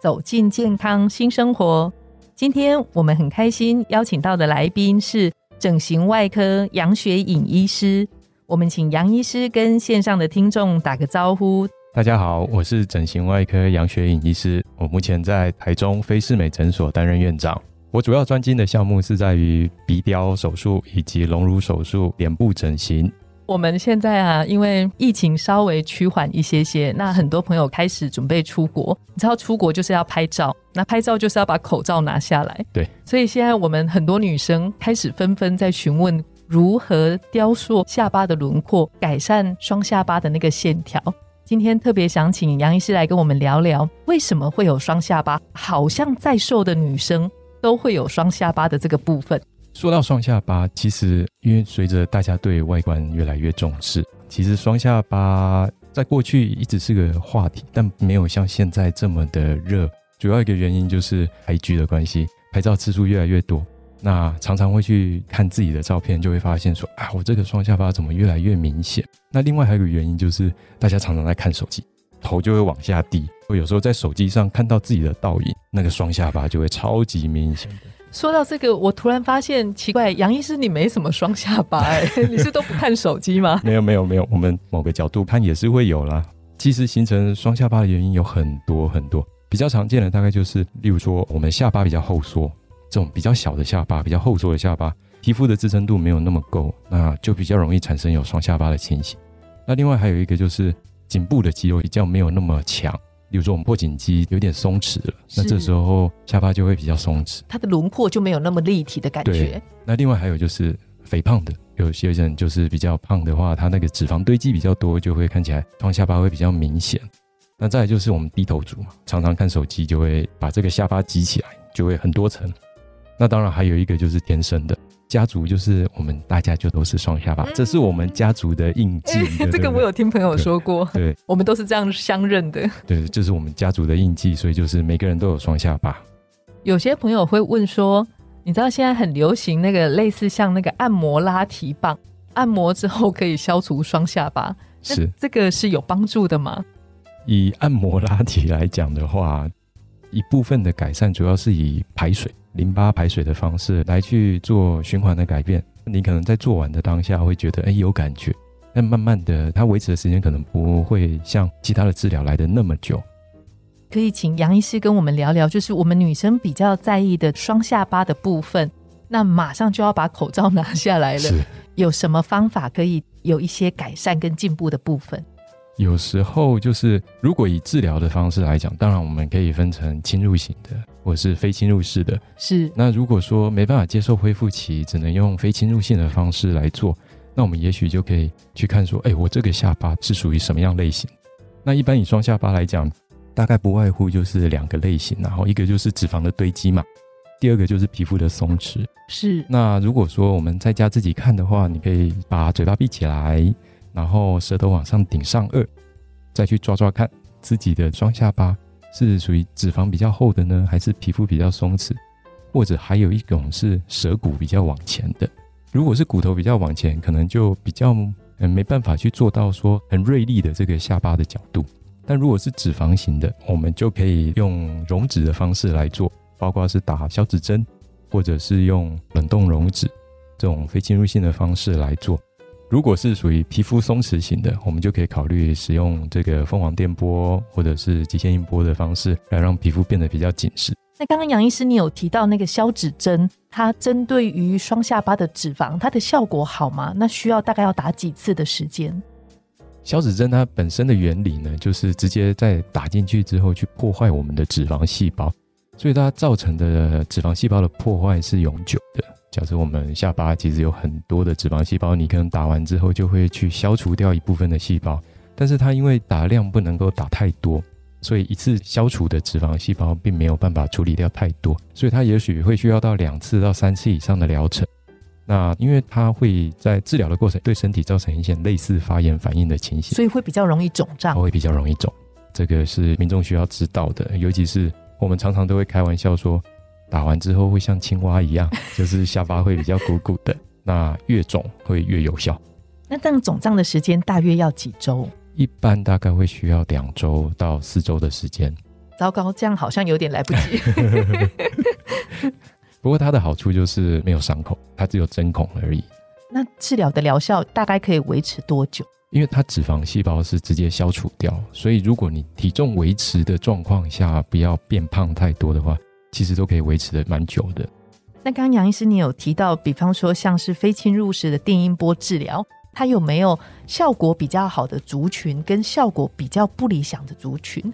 走进健康新生活。今天我们很开心邀请到的来宾是整形外科杨雪颖医师。我们请杨医师跟线上的听众打个招呼。大家好，我是整形外科杨雪颖医师。我目前在台中飞士美诊所担任院长。我主要专精的项目是在于鼻雕手术以及隆乳手术、脸部整形。我们现在啊，因为疫情稍微趋缓一些些，那很多朋友开始准备出国。你知道出国就是要拍照，那拍照就是要把口罩拿下来。对，所以现在我们很多女生开始纷纷在询问如何雕塑下巴的轮廓，改善双下巴的那个线条。今天特别想请杨医师来跟我们聊聊，为什么会有双下巴？好像再瘦的女生都会有双下巴的这个部分。说到双下巴，其实因为随着大家对外观越来越重视，其实双下巴在过去一直是个话题，但没有像现在这么的热。主要一个原因就是 IG 的关系，拍照次数越来越多，那常常会去看自己的照片，就会发现说啊，我这个双下巴怎么越来越明显？那另外还有一个原因就是大家常常在看手机，头就会往下低，我有时候在手机上看到自己的倒影，那个双下巴就会超级明显的。说到这个，我突然发现奇怪，杨医师你没什么双下巴哎，你是都不看手机吗？没有没有没有，我们某个角度看也是会有啦。其实形成双下巴的原因有很多很多，比较常见的大概就是，例如说我们下巴比较后缩，这种比较小的下巴、比较后缩的下巴，皮肤的支撑度没有那么够，那就比较容易产生有双下巴的情形。那另外还有一个就是颈部的肌肉比较没有那么强。比如说，我们破颈肌有点松弛了，那这时候下巴就会比较松弛，它的轮廓就没有那么立体的感觉。那另外还有就是肥胖的，有些人就是比较胖的话，他那个脂肪堆积比较多，就会看起来双下巴会比较明显。那再来就是我们低头族嘛，常常看手机就会把这个下巴挤起来，就会很多层。那当然还有一个就是天生的。家族就是我们大家就都是双下巴，这是我们家族的印记。这个我有听朋友说过，对，我们都是这样相认的。对，这是我们家族的印记，所以就是每个人都有双下巴。有些朋友会问说，你知道现在很流行那个类似像那个按摩拉提棒，按摩之后可以消除双下巴，是这个是有帮助的吗？以按摩拉提来讲的话，一部分的改善主要是以排水。淋巴排水的方式来去做循环的改变，你可能在做完的当下会觉得哎有感觉，但慢慢的它维持的时间可能不会像其他的治疗来的那么久。可以请杨医师跟我们聊聊，就是我们女生比较在意的双下巴的部分，那马上就要把口罩拿下来了，有什么方法可以有一些改善跟进步的部分？有时候就是，如果以治疗的方式来讲，当然我们可以分成侵入型的，或是非侵入式的。是。那如果说没办法接受恢复期，只能用非侵入性的方式来做，那我们也许就可以去看说，哎，我这个下巴是属于什么样类型？那一般以双下巴来讲，大概不外乎就是两个类型，然后一个就是脂肪的堆积嘛，第二个就是皮肤的松弛。是。那如果说我们在家自己看的话，你可以把嘴巴闭起来。然后舌头往上顶上颚，再去抓抓看自己的双下巴是属于脂肪比较厚的呢，还是皮肤比较松弛？或者还有一种是舌骨比较往前的。如果是骨头比较往前，可能就比较嗯没办法去做到说很锐利的这个下巴的角度。但如果是脂肪型的，我们就可以用溶脂的方式来做，包括是打消脂针，或者是用冷冻溶脂这种非侵入性的方式来做。如果是属于皮肤松弛型的，我们就可以考虑使用这个凤凰电波或者是极限音波的方式，来让皮肤变得比较紧实。那刚刚杨医师你有提到那个消脂针，它针对于双下巴的脂肪，它的效果好吗？那需要大概要打几次的时间？消脂针它本身的原理呢，就是直接在打进去之后去破坏我们的脂肪细胞，所以它造成的脂肪细胞的破坏是永久的。假设我们下巴其实有很多的脂肪细胞，你可能打完之后就会去消除掉一部分的细胞，但是它因为打量不能够打太多，所以一次消除的脂肪细胞并没有办法处理掉太多，所以它也许会需要到两次到三次以上的疗程。那因为它会在治疗的过程对身体造成一些类似发炎反应的情形，所以会比较容易肿胀它。会比较容易肿。这个是民众需要知道的，尤其是我们常常都会开玩笑说，打完之后会像青蛙一样，就是下巴会比较鼓鼓的。那越肿会越有效，那这样肿胀的时间大约要几周？一般大概会需要两周到四周的时间。糟糕，这样好像有点来不及。不过它的好处就是没有伤口，它只有针孔而已。那治疗的疗效大概可以维持多久？因为它脂肪细胞是直接消除掉，所以如果你体重维持的状况下，不要变胖太多的话，其实都可以维持的蛮久的。那刚刚杨医师你有提到，比方说像是非侵入式的电音波治疗，它有没有效果比较好的族群，跟效果比较不理想的族群？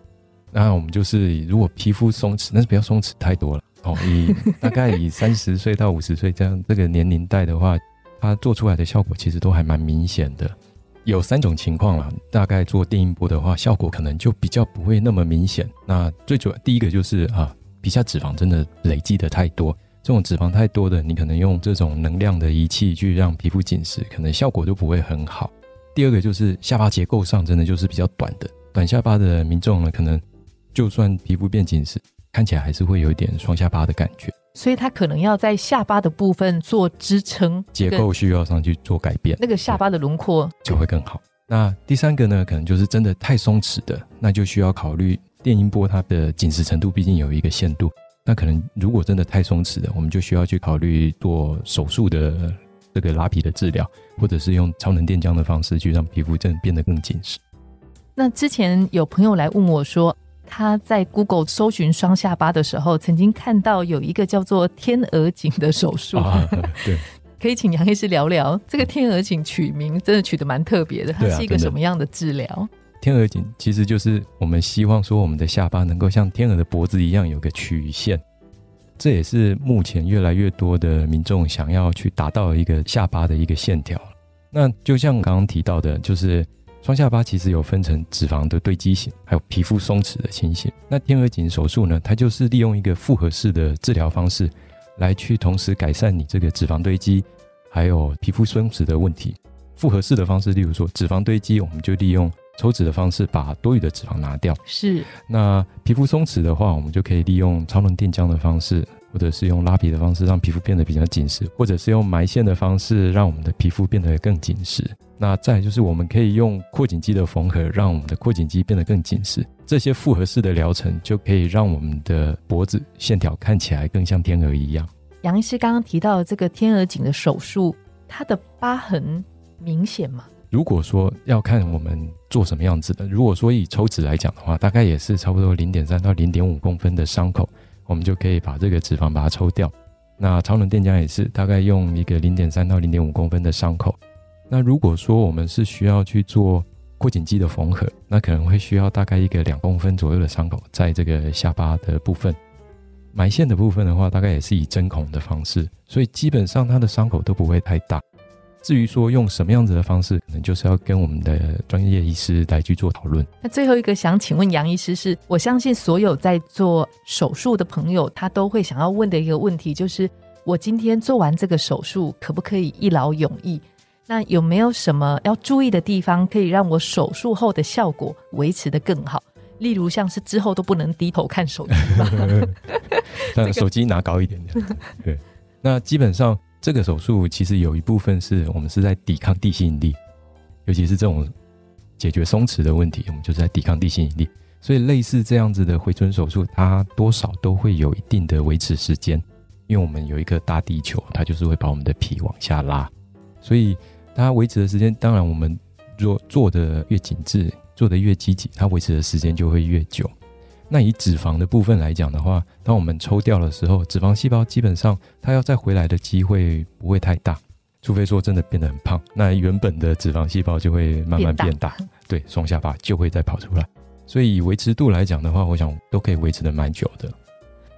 那我们就是如果皮肤松弛，但是不要松弛太多了哦。以大概以三十岁到五十岁这样这个年龄带的话，它做出来的效果其实都还蛮明显的。有三种情况啦，大概做电音波的话，效果可能就比较不会那么明显。那最主要第一个就是啊，皮下脂肪真的累积的太多，这种脂肪太多的，你可能用这种能量的仪器去让皮肤紧实，可能效果都不会很好。第二个就是下巴结构上真的就是比较短的，短下巴的民众呢，可能就算皮肤变紧实，看起来还是会有一点双下巴的感觉，所以它可能要在下巴的部分做支撑，结构需要上去做改变。那个下巴的轮廓就会更好。那第三个呢，可能就是真的太松弛的，那就需要考虑电音波它的紧实程度，毕竟有一个限度。那可能如果真的太松弛的，我们就需要去考虑做手术的这个拉皮的治疗，或者是用超能电浆的方式去让皮肤真的变得更紧实。那之前有朋友来问我说，他在 Google 搜寻双下巴的时候，曾经看到有一个叫做天鹅颈的手术，啊，对，可以请杨医师聊聊这个天鹅颈取名，真的取得蛮特别的，它是一个什么样的治疗？天鹅颈其实就是我们希望说我们的下巴能够像天鹅的脖子一样有个曲线，这也是目前越来越多的民众想要去达到一个下巴的一个线条。那就像刚刚提到的，就是双下巴其实有分成脂肪的堆积型，还有皮肤松弛的情形。那天鹅颈手术呢，它就是利用一个复合式的治疗方式，来去同时改善你这个脂肪堆积，还有皮肤松弛的问题。复合式的方式，例如说脂肪堆积，我们就利用抽脂的方式把多余的脂肪拿掉。是那皮肤松弛的话，我们就可以利用超能电浆的方式，或者是用拉皮的方式，让皮肤变得比较紧实，或者是用埋线的方式，让我们的皮肤变得更紧实。那再就是我们可以用扩颈肌的缝合，让我们的扩颈肌变得更紧实。这些复合式的疗程就可以让我们的脖子线条看起来更像天鹅一样。杨医师刚刚提到的这个天鹅颈的手术，它的疤痕明显吗？如果说要看我们做什么样子的，如果说以抽脂来讲的话，大概也是差不多零点三到零点五公分的伤口，我们就可以把这个脂肪把它抽掉。那超能电浆也是大概用一个零点三到零点五公分的伤口。那如果说我们是需要去做扩颈肌的缝合，那可能会需要大概一个两公分左右的伤口，在这个下巴的部分。埋线的部分的话，大概也是以针孔的方式，所以基本上它的伤口都不会太大。至于说用什么样子的方式，可能就是要跟我们的专业医师来去做讨论。那最后一个想请问杨医师是，我相信所有在做手术的朋友，他都会想要问的一个问题，就是我今天做完这个手术，可不可以一劳永逸？那有没有什么要注意的地方，可以让我手术后的效果维持的更好？例如像是之后都不能低头看手机吧？但手机拿高一点点。对，那基本上这个手术其实有一部分是我们是在抵抗地心引力，尤其是这种解决松弛的问题，我们就是在抵抗地心引力。所以类似这样子的回春手术，它多少都会有一定的维持时间，因为我们有一颗大地球，它就是会把我们的皮往下拉，所以它维持的时间，当然我们若做的越紧致，做的越积极，它维持的时间就会越久。那以脂肪的部分来讲的话，当我们抽掉的时候，脂肪细胞基本上它要再回来的机会不会太大，除非说真的变得很胖，那原本的脂肪细胞就会慢慢变大，对，双下巴就会再跑出来。所以以维持度来讲的话，我想都可以维持的蛮久的。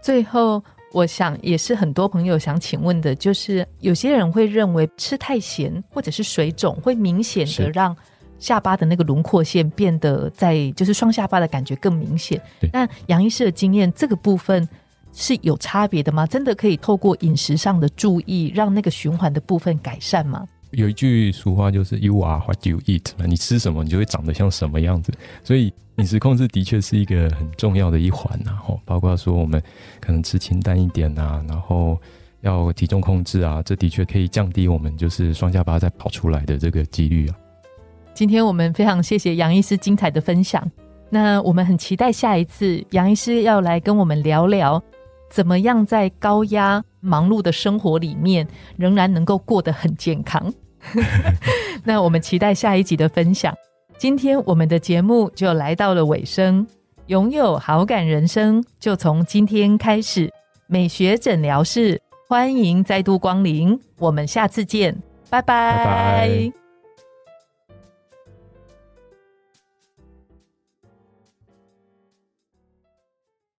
最后，我想也是很多朋友想请问的，就是有些人会认为吃太咸或者是水肿会明显的让下巴的那个轮廓线变得在就是双下巴的感觉更明显。那杨医师的经验，这个部分是有差别的吗？真的可以透过饮食上的注意，让那个循环的部分改善吗？有一句俗话就是 “You are what you eat”，你吃什么，你就会长得像什么样子。所以饮食控制的确是一个很重要的一环然后，包括说我们可能吃清淡一点啊，然后要体重控制啊，这的确可以降低我们就是双下巴再跑出来的这个几率啊。今天我们非常谢谢杨医师精彩的分享。那我们很期待下一次杨医师要来跟我们聊聊，怎么样在高压忙碌的生活里面，仍然能够过得很健康。那我们期待下一集的分享。今天我们的节目就来到了尾声，拥有好感人生就从今天开始。美学诊疗室欢迎再度光临，我们下次见，拜拜。